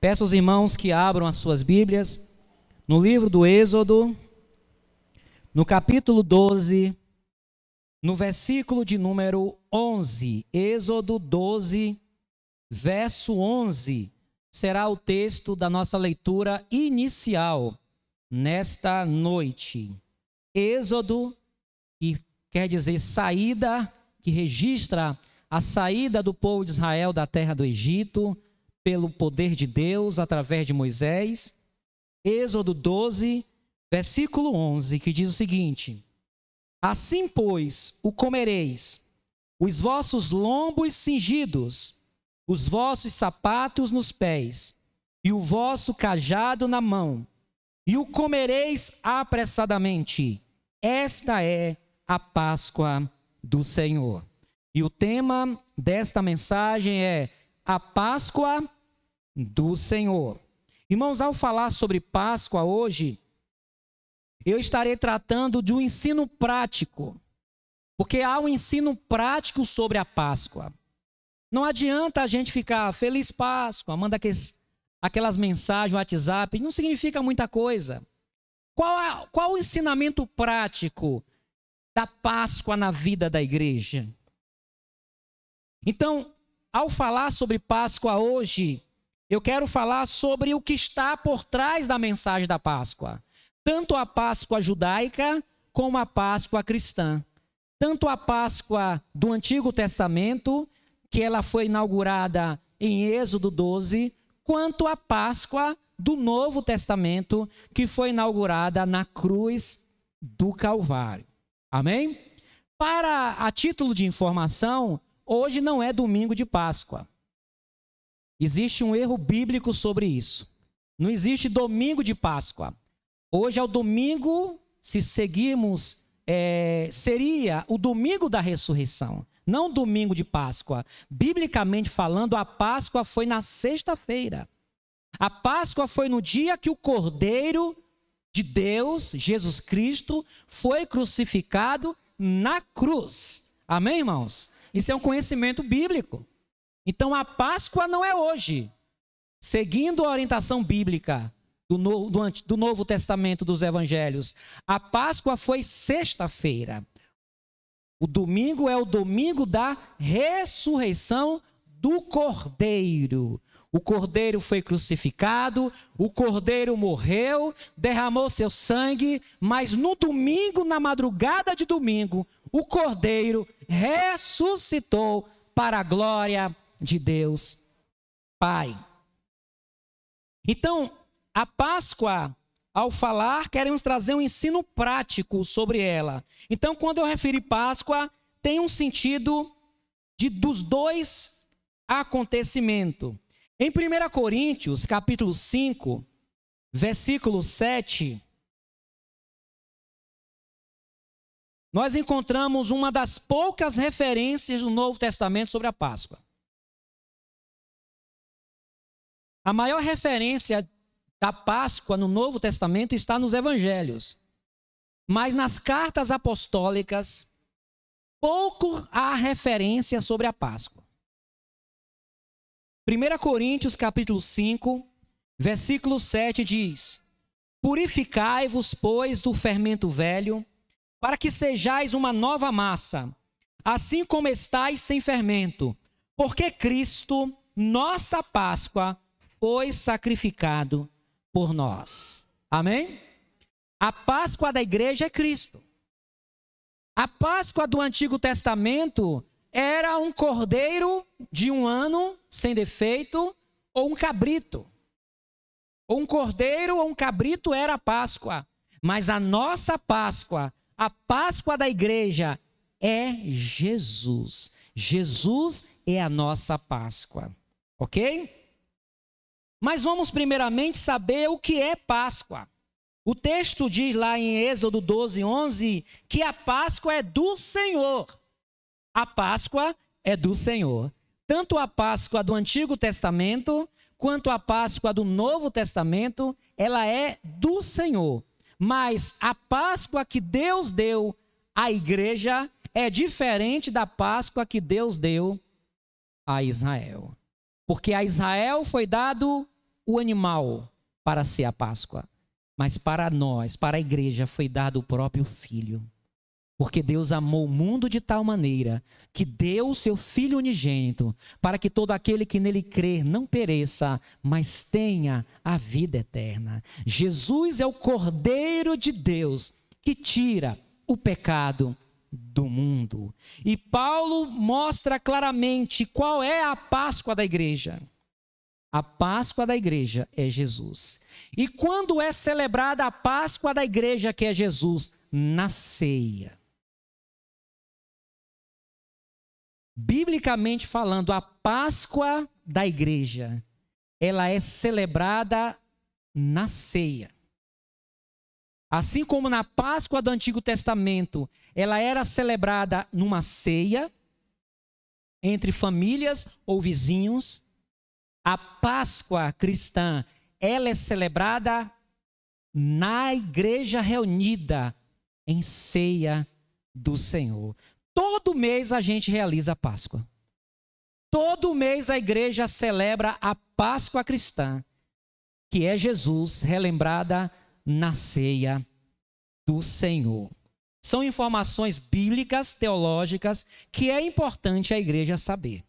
Peço aos irmãos que abram as suas Bíblias no livro do Êxodo, no capítulo 12, no versículo de número 11. Êxodo 12, verso 11, será o texto da nossa leitura inicial nesta noite. Êxodo, que quer dizer saída, que registra a saída do povo de Israel da terra do Egito pelo poder de Deus através de Moisés. Êxodo 12, versículo 11, que diz o seguinte: Assim, pois, o comereis, os vossos lombos cingidos, os vossos sapatos nos pés, e o vosso cajado na mão, e o comereis apressadamente. Esta é a Páscoa do Senhor. E o tema desta mensagem é a Páscoa do Senhor. Irmãos, ao falar sobre Páscoa hoje, eu estarei tratando de um ensino prático, porque há um ensino prático sobre a Páscoa. Não adianta a gente ficar feliz Páscoa, manda aqueles, aquelas mensagens WhatsApp, não significa muita coisa. Qual, qual o ensinamento prático da Páscoa na vida da igreja? Então, ao falar sobre Páscoa hoje, eu quero falar sobre o que está por trás da mensagem da Páscoa. Tanto a Páscoa judaica como a Páscoa cristã. Tanto a Páscoa do Antigo Testamento, que ela foi inaugurada em Êxodo 12, quanto a Páscoa do Novo Testamento, que foi inaugurada na cruz do Calvário. Amém? Para a título de informação, Hoje não é domingo de Páscoa. Existe um erro bíblico sobre isso. Não existe domingo de Páscoa. Hoje é o domingo, se seguirmos, é, seria o domingo da ressurreição, não domingo de Páscoa. Biblicamente falando, a Páscoa foi na sexta-feira. A Páscoa foi no dia que o Cordeiro de Deus, Jesus Cristo, foi crucificado na cruz. Amém, irmãos? Isso é um conhecimento bíblico. Então a Páscoa não é hoje. Seguindo a orientação bíblica do, no, do, do Novo Testamento dos Evangelhos, a Páscoa foi sexta-feira. O domingo é o domingo da ressurreição do Cordeiro. O cordeiro foi crucificado, o cordeiro morreu, derramou seu sangue, mas no domingo, na madrugada de domingo, o cordeiro ressuscitou para a glória de Deus Pai. Então, a Páscoa, ao falar, queremos trazer um ensino prático sobre ela. Então, quando eu referi Páscoa, tem um sentido de dos dois acontecimentos. Em 1 Coríntios, capítulo 5, versículo 7, nós encontramos uma das poucas referências do Novo Testamento sobre a Páscoa. A maior referência da Páscoa no Novo Testamento está nos Evangelhos. Mas nas cartas apostólicas, pouco há referência sobre a Páscoa. 1 Coríntios capítulo 5, versículo 7 diz: Purificai-vos, pois, do fermento velho, para que sejais uma nova massa, assim como estáis sem fermento, porque Cristo, nossa Páscoa, foi sacrificado por nós. Amém? A Páscoa da igreja é Cristo. A Páscoa do Antigo Testamento era um cordeiro de um ano sem defeito ou um cabrito. Ou um cordeiro ou um cabrito era a Páscoa. Mas a nossa Páscoa, a Páscoa da igreja, é Jesus. Jesus é a nossa Páscoa. Ok? Mas vamos primeiramente saber o que é Páscoa. O texto diz lá em Êxodo 12, 11, que a Páscoa é do Senhor. A Páscoa é do Senhor. Tanto a Páscoa do Antigo Testamento quanto a Páscoa do Novo Testamento, ela é do Senhor. Mas a Páscoa que Deus deu à igreja é diferente da Páscoa que Deus deu a Israel. Porque a Israel foi dado o animal para ser a Páscoa, mas para nós, para a igreja, foi dado o próprio Filho. Porque Deus amou o mundo de tal maneira que deu o seu Filho unigênito, para que todo aquele que nele crer não pereça, mas tenha a vida eterna. Jesus é o Cordeiro de Deus que tira o pecado do mundo. E Paulo mostra claramente qual é a Páscoa da igreja. A Páscoa da igreja é Jesus. E quando é celebrada a Páscoa da igreja, que é Jesus? Na ceia. biblicamente falando, a Páscoa da igreja, ela é celebrada na ceia. Assim como na Páscoa do Antigo Testamento, ela era celebrada numa ceia entre famílias ou vizinhos, a Páscoa cristã, ela é celebrada na igreja reunida em ceia do Senhor. Todo mês a gente realiza a Páscoa. Todo mês a igreja celebra a Páscoa cristã, que é Jesus relembrada na ceia do Senhor. São informações bíblicas, teológicas, que é importante a igreja saber.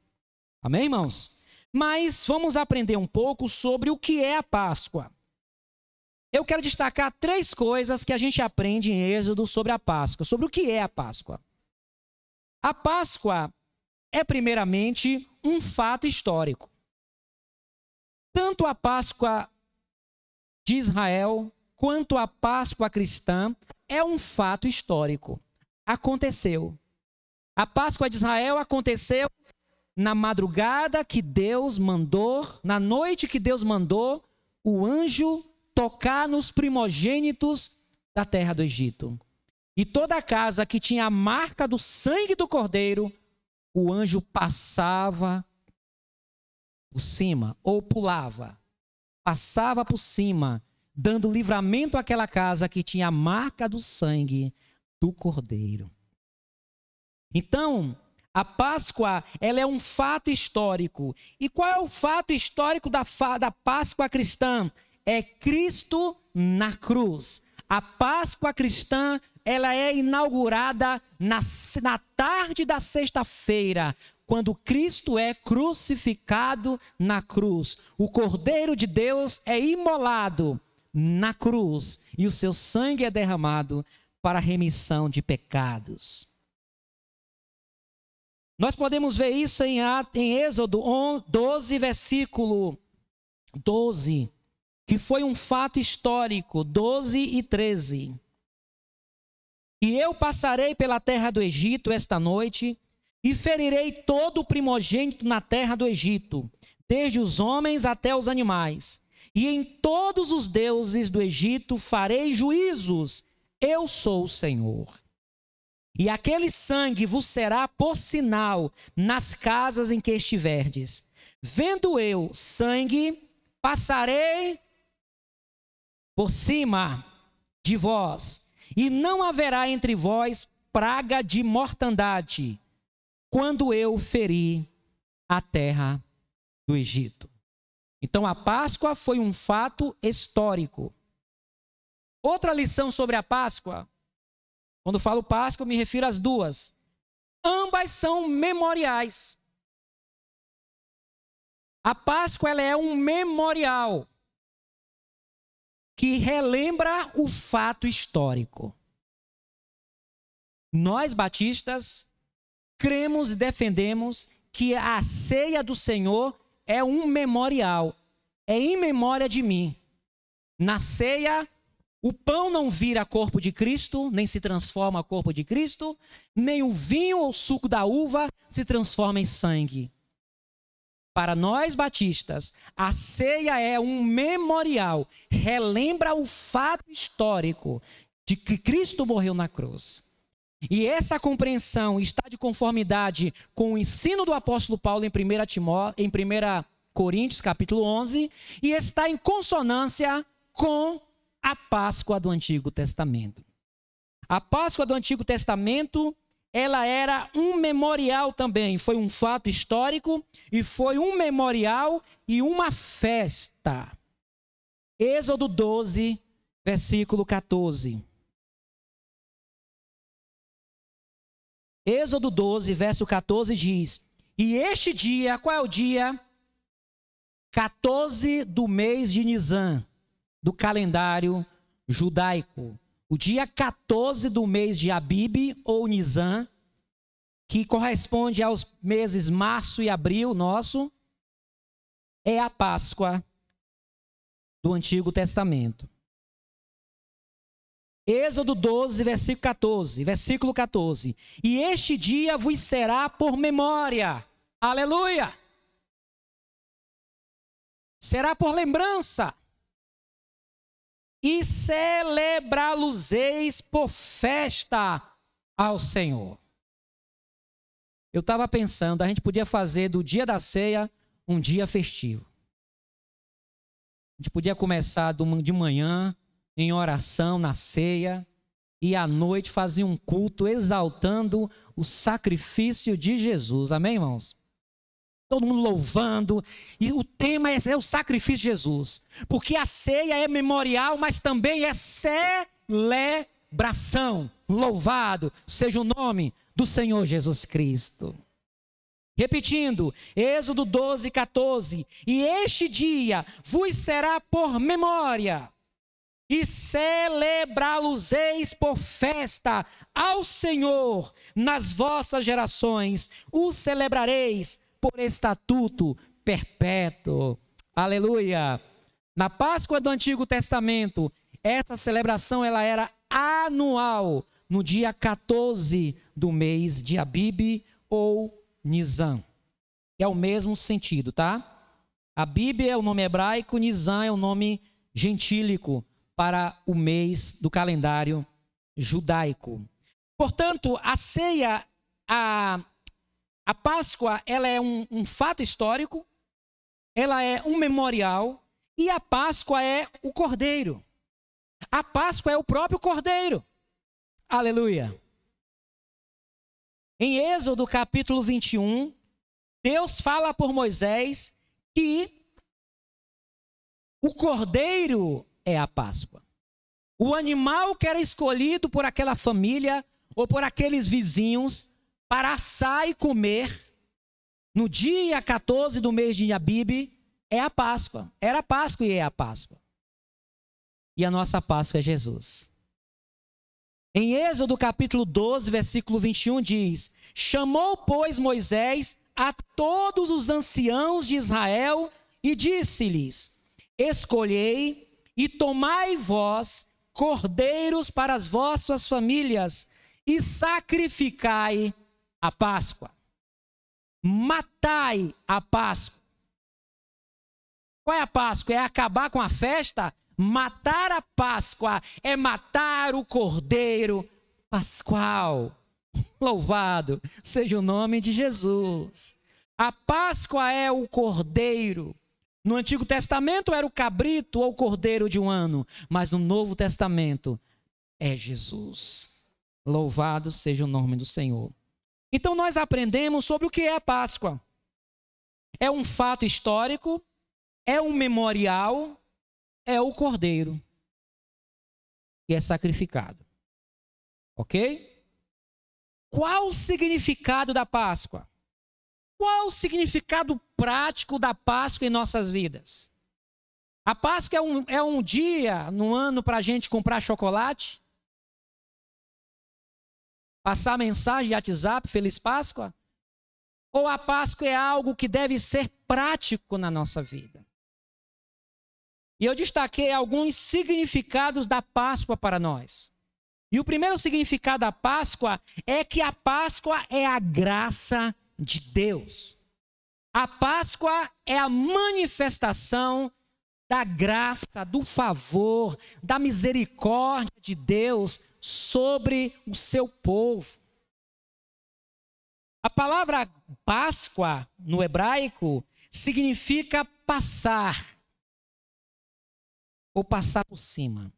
Amém, irmãos? Mas vamos aprender um pouco sobre o que é a Páscoa. Eu quero destacar três coisas que a gente aprende em Êxodo sobre a Páscoa, sobre o que é a Páscoa. A Páscoa é, primeiramente, um fato histórico. Tanto a Páscoa de Israel quanto a Páscoa cristã é um fato histórico. Aconteceu. A Páscoa de Israel aconteceu na madrugada que Deus mandou, na noite que Deus mandou o anjo tocar nos primogênitos da terra do Egito. E toda a casa que tinha a marca do sangue do cordeiro, o anjo passava por cima ou pulava, passava por cima, dando livramento àquela casa que tinha a marca do sangue do cordeiro. Então, a Páscoa, ela é um fato histórico. E qual é o fato histórico da, da Páscoa cristã? É Cristo na cruz. A Páscoa cristã ela é inaugurada na, na tarde da sexta-feira, quando Cristo é crucificado na cruz. O Cordeiro de Deus é imolado na cruz e o seu sangue é derramado para a remissão de pecados. Nós podemos ver isso em, em Êxodo 12, versículo 12, que foi um fato histórico, 12 e 13. E eu passarei pela terra do Egito esta noite, e ferirei todo o primogênito na terra do Egito, desde os homens até os animais. E em todos os deuses do Egito farei juízos. Eu sou o Senhor. E aquele sangue vos será por sinal nas casas em que estiverdes. Vendo eu sangue, passarei por cima de vós e não haverá entre vós praga de mortandade, quando eu feri a terra do Egito. Então a Páscoa foi um fato histórico. Outra lição sobre a Páscoa, quando falo Páscoa, me refiro às duas. Ambas são memoriais. A Páscoa ela é um memorial que relembra o fato histórico. Nós, batistas, cremos e defendemos que a ceia do Senhor é um memorial, é em memória de mim. Na ceia, o pão não vira corpo de Cristo, nem se transforma corpo de Cristo, nem o vinho ou suco da uva se transforma em sangue. Para nós batistas, a ceia é um memorial, relembra o fato histórico de que Cristo morreu na cruz. E essa compreensão está de conformidade com o ensino do apóstolo Paulo em 1, Timó, em 1 Coríntios, capítulo 11, e está em consonância com a Páscoa do Antigo Testamento. A Páscoa do Antigo Testamento ela era um memorial também. Foi um fato histórico e foi um memorial e uma festa. Êxodo 12, versículo 14. Êxodo 12, verso 14 diz: E este dia, qual é o dia? 14 do mês de Nisan, do calendário judaico. O dia 14 do mês de Abib ou Nisan, que corresponde aos meses março e abril nosso, é a Páscoa do Antigo Testamento. Êxodo 12, versículo 14, versículo 14. E este dia vos será por memória. Aleluia! Será por lembrança. E celebrá-los-eis por festa ao Senhor. Eu estava pensando, a gente podia fazer do dia da ceia um dia festivo. A gente podia começar de manhã em oração na ceia e à noite fazer um culto exaltando o sacrifício de Jesus. Amém, irmãos? Todo mundo louvando. E o tema é, é o sacrifício de Jesus. Porque a ceia é memorial, mas também é celebração. Louvado seja o nome do Senhor Jesus Cristo. Repetindo, Êxodo 12, 14. E este dia vos será por memória, e celebrá-los-eis por festa ao Senhor nas vossas gerações, o celebrareis por estatuto perpétuo. Aleluia! Na Páscoa do Antigo Testamento, essa celebração ela era anual, no dia 14 do mês de Abib ou Nizam. É o mesmo sentido, tá? A Bíblia é o nome hebraico, Nizam é o nome gentílico para o mês do calendário judaico. Portanto, a ceia, a, a Páscoa, ela é um, um fato histórico, ela é um memorial, e a Páscoa é o cordeiro. A Páscoa é o próprio cordeiro. Aleluia. Em Êxodo capítulo 21, Deus fala por Moisés que o cordeiro é a Páscoa. O animal que era escolhido por aquela família ou por aqueles vizinhos para assar e comer no dia 14 do mês de Abib é a Páscoa. Era a Páscoa e é a Páscoa. E a nossa Páscoa é Jesus. Em Êxodo capítulo 12, versículo 21 diz: Chamou, pois, Moisés a todos os anciãos de Israel e disse-lhes: Escolhei e tomai vós cordeiros para as vossas famílias e sacrificai a Páscoa. Matai a Páscoa. Qual é a Páscoa? É acabar com a festa? Matar a Páscoa é matar o cordeiro pascual. Louvado seja o nome de Jesus. A Páscoa é o cordeiro. No Antigo Testamento era o cabrito ou o cordeiro de um ano, mas no Novo Testamento é Jesus. Louvado seja o nome do Senhor. Então nós aprendemos sobre o que é a Páscoa. É um fato histórico, é um memorial, é o cordeiro que é sacrificado. Ok? Qual o significado da Páscoa? Qual o significado prático da Páscoa em nossas vidas? A Páscoa é um, é um dia no ano para a gente comprar chocolate? Passar mensagem de WhatsApp, Feliz Páscoa? Ou a Páscoa é algo que deve ser prático na nossa vida? E eu destaquei alguns significados da Páscoa para nós. E o primeiro significado da Páscoa é que a Páscoa é a graça de Deus. A Páscoa é a manifestação da graça, do favor, da misericórdia de Deus sobre o seu povo. A palavra Páscoa no hebraico significa passar ou passar por cima.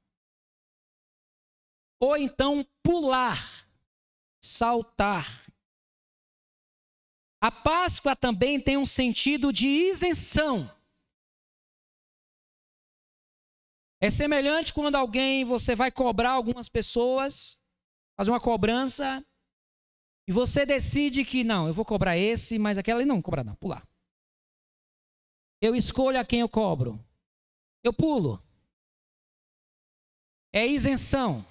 Ou então pular, saltar. A Páscoa também tem um sentido de isenção. É semelhante quando alguém, você vai cobrar algumas pessoas, fazer uma cobrança, e você decide que não, eu vou cobrar esse, mas aquela ali não cobrar não, pular. Eu escolho a quem eu cobro. Eu pulo. É isenção.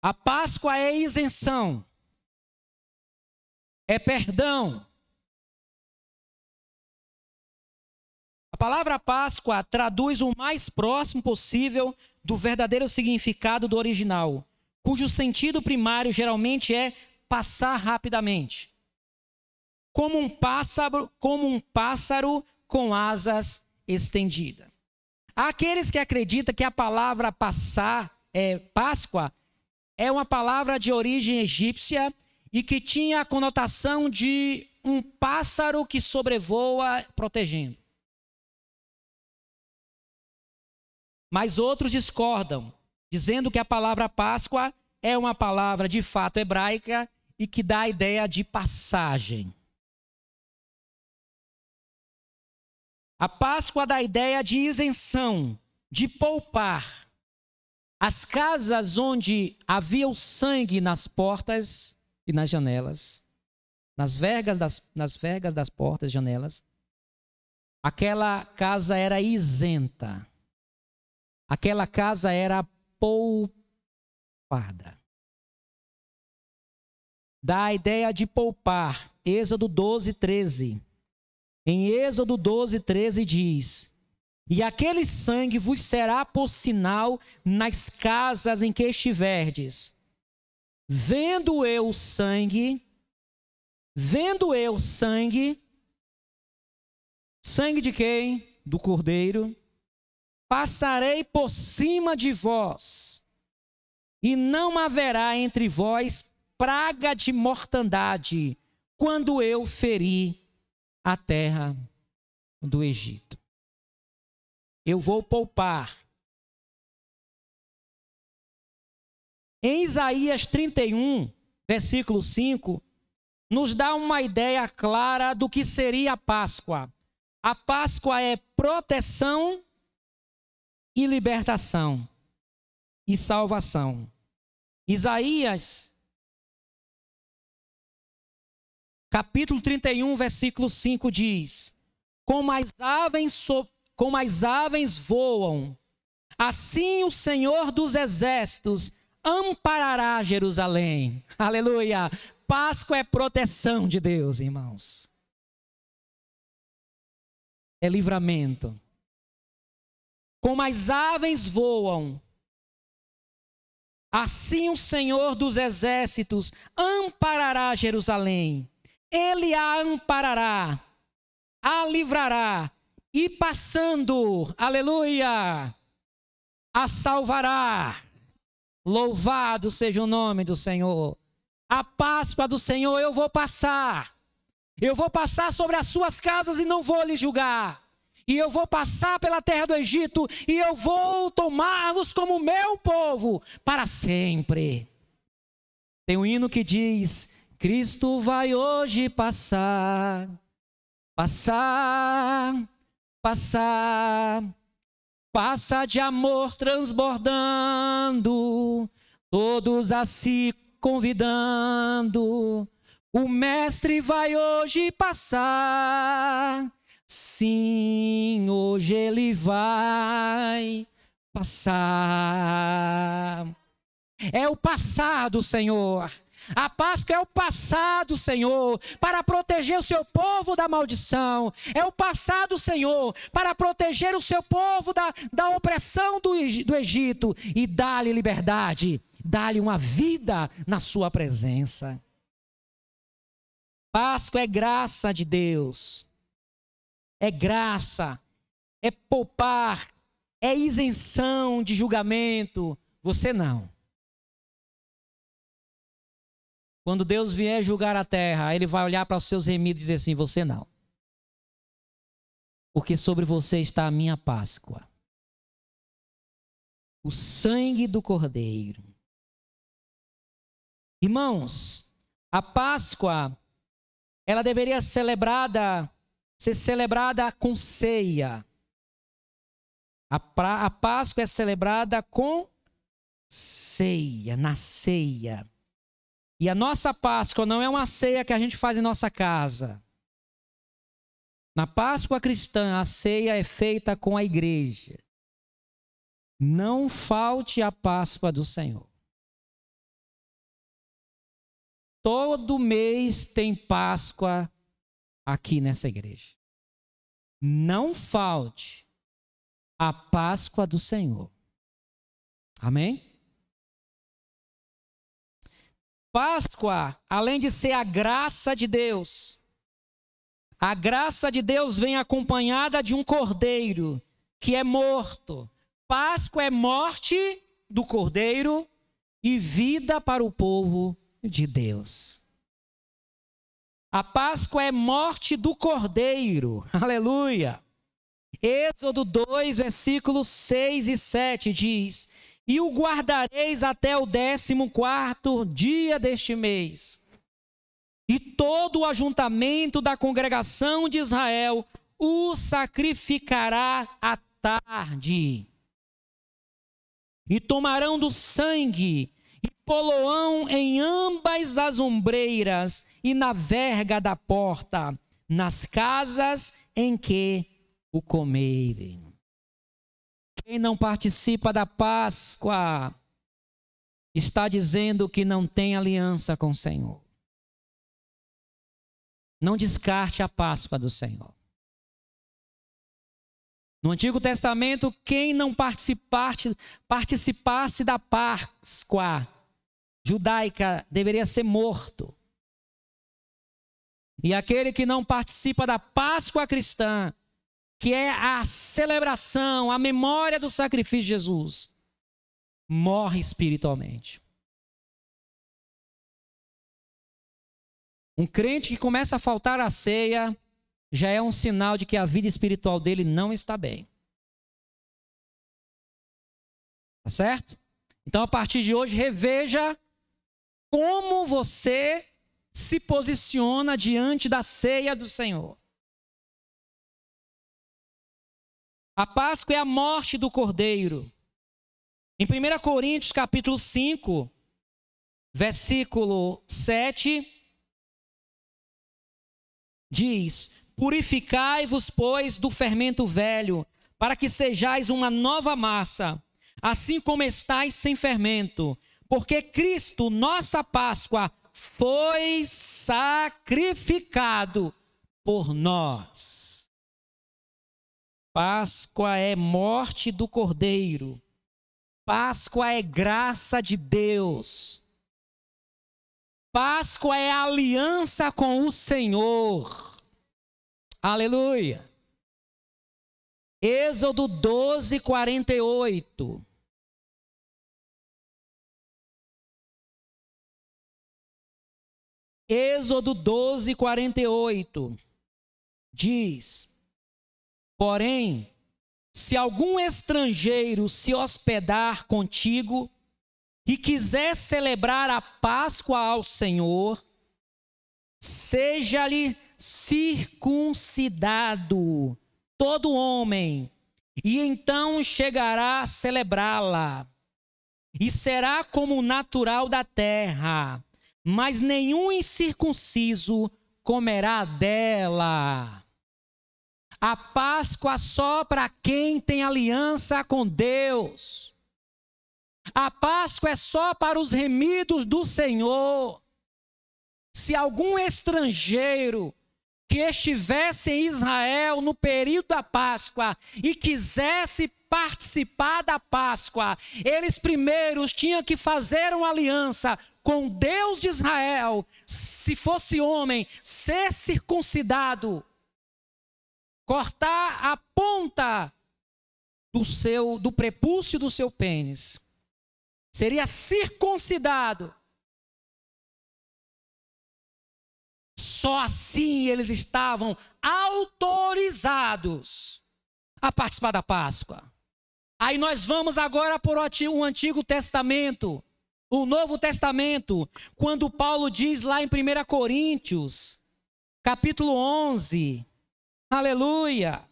A Páscoa é isenção. É perdão. A palavra Páscoa traduz o mais próximo possível do verdadeiro significado do original, cujo sentido primário geralmente é passar rapidamente. Como um pássaro, como um pássaro com asas estendidas. Há aqueles que acreditam que a palavra passar, é, Páscoa, é uma palavra de origem egípcia e que tinha a conotação de um pássaro que sobrevoa protegendo. Mas outros discordam, dizendo que a palavra Páscoa é uma palavra de fato hebraica e que dá a ideia de passagem. A Páscoa dá a ideia de isenção, de poupar. As casas onde havia o sangue nas portas e nas janelas, nas vergas das, nas vergas das portas janelas, aquela casa era isenta. Aquela casa era poupada. Dá a ideia de poupar. Êxodo 12, 13. Em Êxodo 12, 13 diz: e aquele sangue vos será por sinal nas casas em que estiverdes. Vendo eu sangue, vendo eu sangue, sangue de quem? Do cordeiro, passarei por cima de vós, e não haverá entre vós praga de mortandade, quando eu feri a terra do Egito eu vou poupar. Em Isaías 31, versículo 5, nos dá uma ideia clara do que seria a Páscoa. A Páscoa é proteção e libertação e salvação. Isaías, capítulo 31, versículo 5 diz: Como as aves so como as aves voam, assim o Senhor dos exércitos amparará Jerusalém. Aleluia! Páscoa é proteção de Deus, irmãos. É livramento. Como as aves voam, assim o Senhor dos exércitos amparará Jerusalém. Ele a amparará, a livrará e passando, aleluia, a salvará. Louvado seja o nome do Senhor. A Páscoa do Senhor eu vou passar. Eu vou passar sobre as suas casas e não vou lhe julgar. E eu vou passar pela terra do Egito e eu vou tomar-vos como meu povo para sempre. Tem um hino que diz: Cristo vai hoje passar, passar passar, passa de amor transbordando, todos a se convidando. O mestre vai hoje passar. Sim, hoje ele vai passar. É o passado, Senhor. A Páscoa é o passado, Senhor, para proteger o seu povo da maldição. É o passado, Senhor, para proteger o seu povo da, da opressão do, do Egito e dar-lhe liberdade, dar-lhe uma vida na sua presença. Páscoa é graça de Deus, é graça, é poupar, é isenção de julgamento. Você não. Quando Deus vier julgar a terra, ele vai olhar para os seus remidos e dizer assim: Você não. Porque sobre você está a minha Páscoa. O sangue do Cordeiro. Irmãos, a Páscoa, ela deveria ser celebrada, ser celebrada com ceia. A, pra, a Páscoa é celebrada com ceia, na ceia. E a nossa Páscoa não é uma ceia que a gente faz em nossa casa. Na Páscoa cristã, a ceia é feita com a igreja. Não falte a Páscoa do Senhor. Todo mês tem Páscoa aqui nessa igreja. Não falte a Páscoa do Senhor. Amém? Páscoa, além de ser a graça de Deus, a graça de Deus vem acompanhada de um cordeiro que é morto. Páscoa é morte do cordeiro e vida para o povo de Deus. A Páscoa é morte do cordeiro. Aleluia. Êxodo 2, versículos 6 e 7 diz: E o guardareis até o décimo quarto dia deste mês. E todo o ajuntamento da congregação de Israel o sacrificará à tarde. E tomarão do sangue e poloão em ambas as ombreiras e na verga da porta, nas casas em que o comerem. Quem não participa da Páscoa está dizendo que não tem aliança com o Senhor. Não descarte a Páscoa do Senhor. No Antigo Testamento, quem não participasse, da Páscoa judaica deveria ser morto. E aquele que não participa da Páscoa cristã, que é a celebração, a memória do sacrifício de Jesus, morre espiritualmente. Um crente que começa a faltar a ceia já é um sinal de que a vida espiritual dele não está bem. Tá certo? Então, a partir de hoje, reveja como você se posiciona diante da ceia do Senhor. A Páscoa é a morte do Cordeiro. Em 1 Coríntios capítulo 5, versículo 7, diz: Purificai-vos, pois, do fermento velho, para que sejais uma nova massa, assim como estáis sem fermento, porque Cristo, nossa Páscoa, foi sacrificado por nós. Páscoa é morte do Cordeiro. Páscoa é graça de Deus. Páscoa é aliança com o Senhor. Aleluia. Êxodo 12, 48. Êxodo 12, 48 diz: Porém, se algum estrangeiro se hospedar contigo e quiser celebrar a Páscoa ao Senhor, seja-lhe circuncidado todo homem, e então chegará a celebrá-la, e será como natural da terra mas nenhum incircunciso comerá dela. A Páscoa só para quem tem aliança com Deus. A Páscoa é só para os remidos do Senhor. Se algum estrangeiro que estivesse em Israel no período da Páscoa e quisesse participar da Páscoa, eles primeiros tinham que fazer uma aliança com Deus de Israel, se fosse homem, ser circuncidado, cortar a ponta do seu do prepúcio do seu pênis. Seria circuncidado. Só assim eles estavam autorizados a participar da Páscoa. Aí nós vamos agora por um Antigo Testamento o Novo Testamento, quando Paulo diz lá em 1 Coríntios, capítulo 11, aleluia.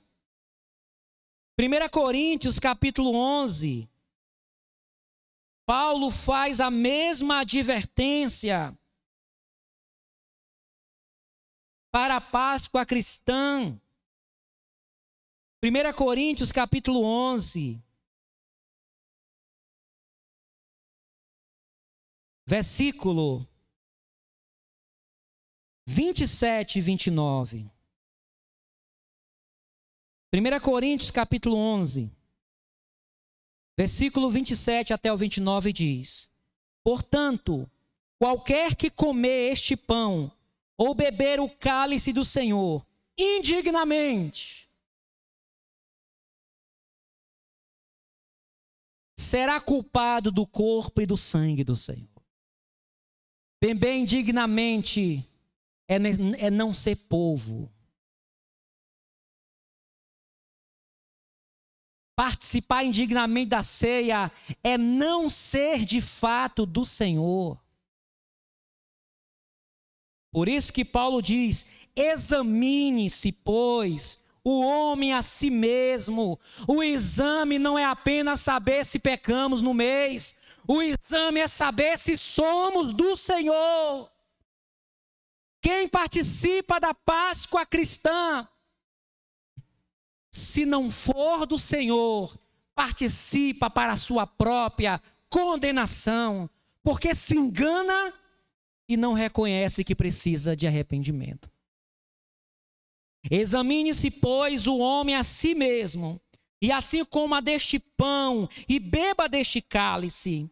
1 Coríntios capítulo 11, Paulo faz a mesma advertência para a Páscoa cristã. 1 Coríntios capítulo 11, versículo 27 e 29. 1 Coríntios capítulo 11, versículo 27 até o 29 diz: Portanto, qualquer que comer este pão ou beber o cálice do Senhor indignamente, será culpado do corpo e do sangue do Senhor. Beber indignamente é, é não ser povo. Participar indignamente da ceia é não ser de fato do Senhor. Por isso que Paulo diz: examine-se, pois, o homem a si mesmo. O exame não é apenas saber se pecamos no mês, o exame é saber se somos do Senhor. Quem participa da Páscoa cristã se não for do Senhor, participa para a sua própria condenação, porque se engana e não reconhece que precisa de arrependimento. Examine-se, pois, o homem a si mesmo, e assim coma deste pão e beba deste cálice,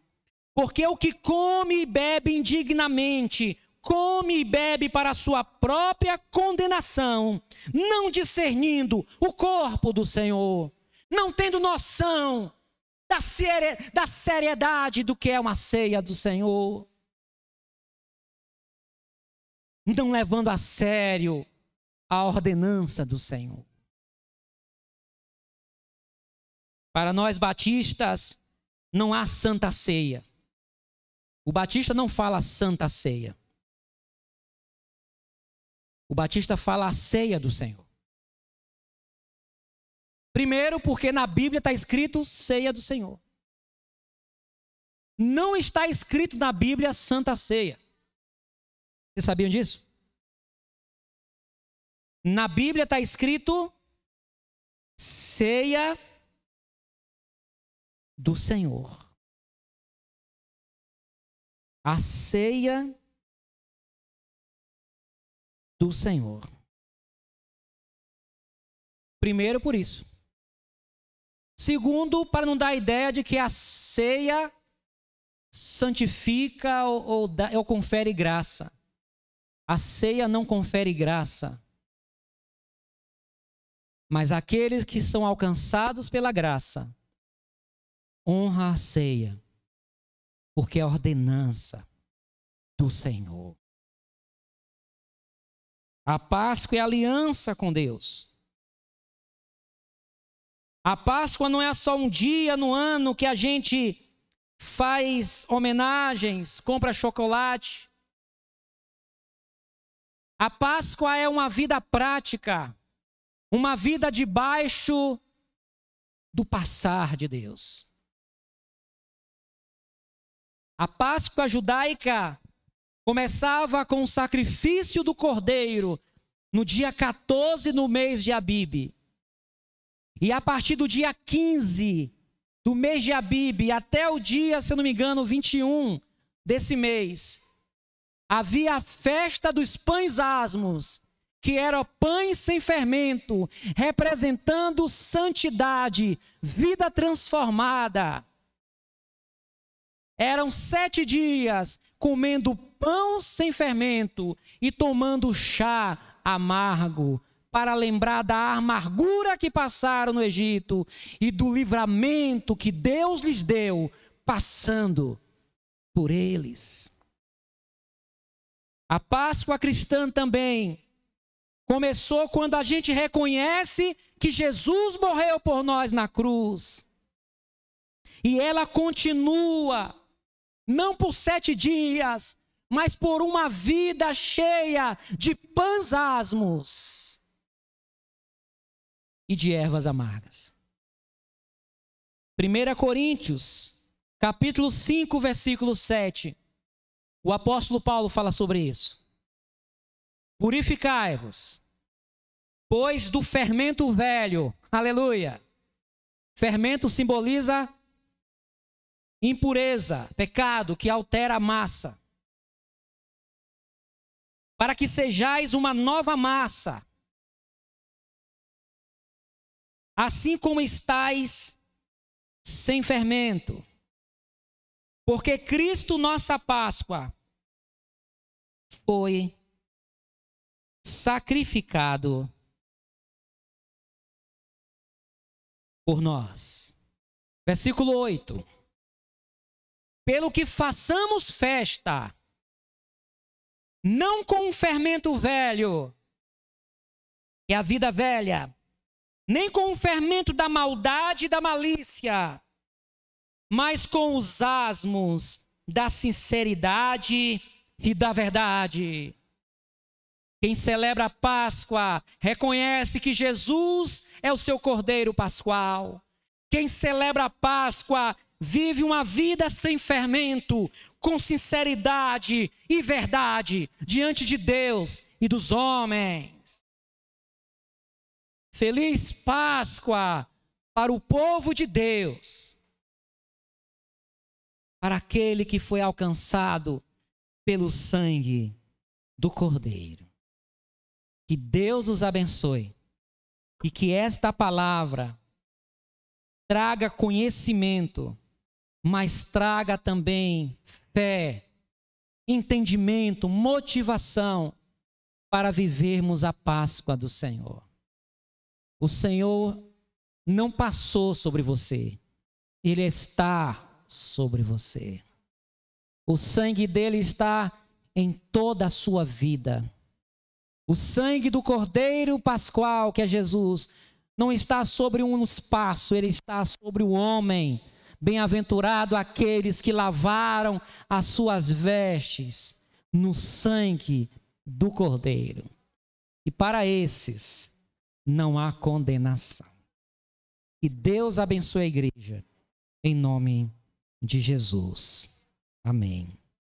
porque o que come e bebe indignamente come e bebe para a sua própria condenação, não discernindo o corpo do Senhor, não tendo noção da, da seriedade do que é uma ceia do Senhor, não levando a sério a ordenança do Senhor. Para nós batistas, não há santa ceia. O batista não fala santa ceia. O Batista fala a ceia do Senhor. Primeiro, porque na Bíblia está escrito ceia do Senhor. Não está escrito na Bíblia Santa Ceia. Vocês sabiam disso? Na Bíblia está escrito ceia do Senhor. A ceia do Senhor. Primeiro, por isso. Segundo, para não dar a ideia de que a ceia santifica ou, ou, ou confere graça. A ceia não confere graça. Mas aqueles que são alcançados pela graça, honra a ceia, porque é ordenança do Senhor. A Páscoa é aliança com Deus. A Páscoa não é só um dia no ano que a gente faz homenagens, compra chocolate. A Páscoa é uma vida prática, uma vida debaixo do passar de Deus. A Páscoa judaica começava com o sacrifício do cordeiro no dia 14 no mês de Abibe. E a partir do dia 15 do mês de Abibe até o dia, se eu não me engano, 21 desse mês, havia a festa dos pães asmos, que era pães sem fermento, representando santidade, vida transformada. Eram sete dias comendo pão sem fermento e tomando chá amargo, para lembrar da amargura que passaram no Egito e do livramento que Deus lhes deu, passando por eles. A Páscoa cristã também começou quando a gente reconhece que Jesus morreu por nós na cruz. E ela continua, não por sete dias, mas por uma vida cheia de pães asmos e de ervas amargas. 1 Coríntios, capítulo 5, versículo 7. O apóstolo Paulo fala sobre isso. Purificai-vos, pois do fermento velho, aleluia. Fermento simboliza impureza, pecado que altera a massa. Para que sejais uma nova massa, assim como estais sem fermento. Porque Cristo, nossa Páscoa, foi sacrificado por nós. Versículo 8. Pelo que façamos festa, não com o fermento velho, que é a vida velha, nem com o fermento da maldade e da malícia, mas com os asmos da sinceridade e da verdade. Quem celebra a Páscoa reconhece que Jesus é o seu cordeiro pascual. Quem celebra a Páscoa vive uma vida sem fermento, com sinceridade e verdade diante de Deus e dos homens. Feliz Páscoa para o povo de Deus, para aquele que foi alcançado pelo sangue do Cordeiro. Que Deus nos abençoe e que esta palavra traga conhecimento, mas traga também fé, entendimento, motivação para vivermos a Páscoa do Senhor. O Senhor não passou sobre você, ele está sobre você. O sangue dele está em toda a sua vida. O sangue do Cordeiro Pascual, que é Jesus, não está sobre um espaço, ele está sobre o homem. Bem-aventurado aqueles que lavaram as suas vestes no sangue do Cordeiro. E para esses não há condenação. Que Deus abençoe a igreja, em nome de Jesus. Amém.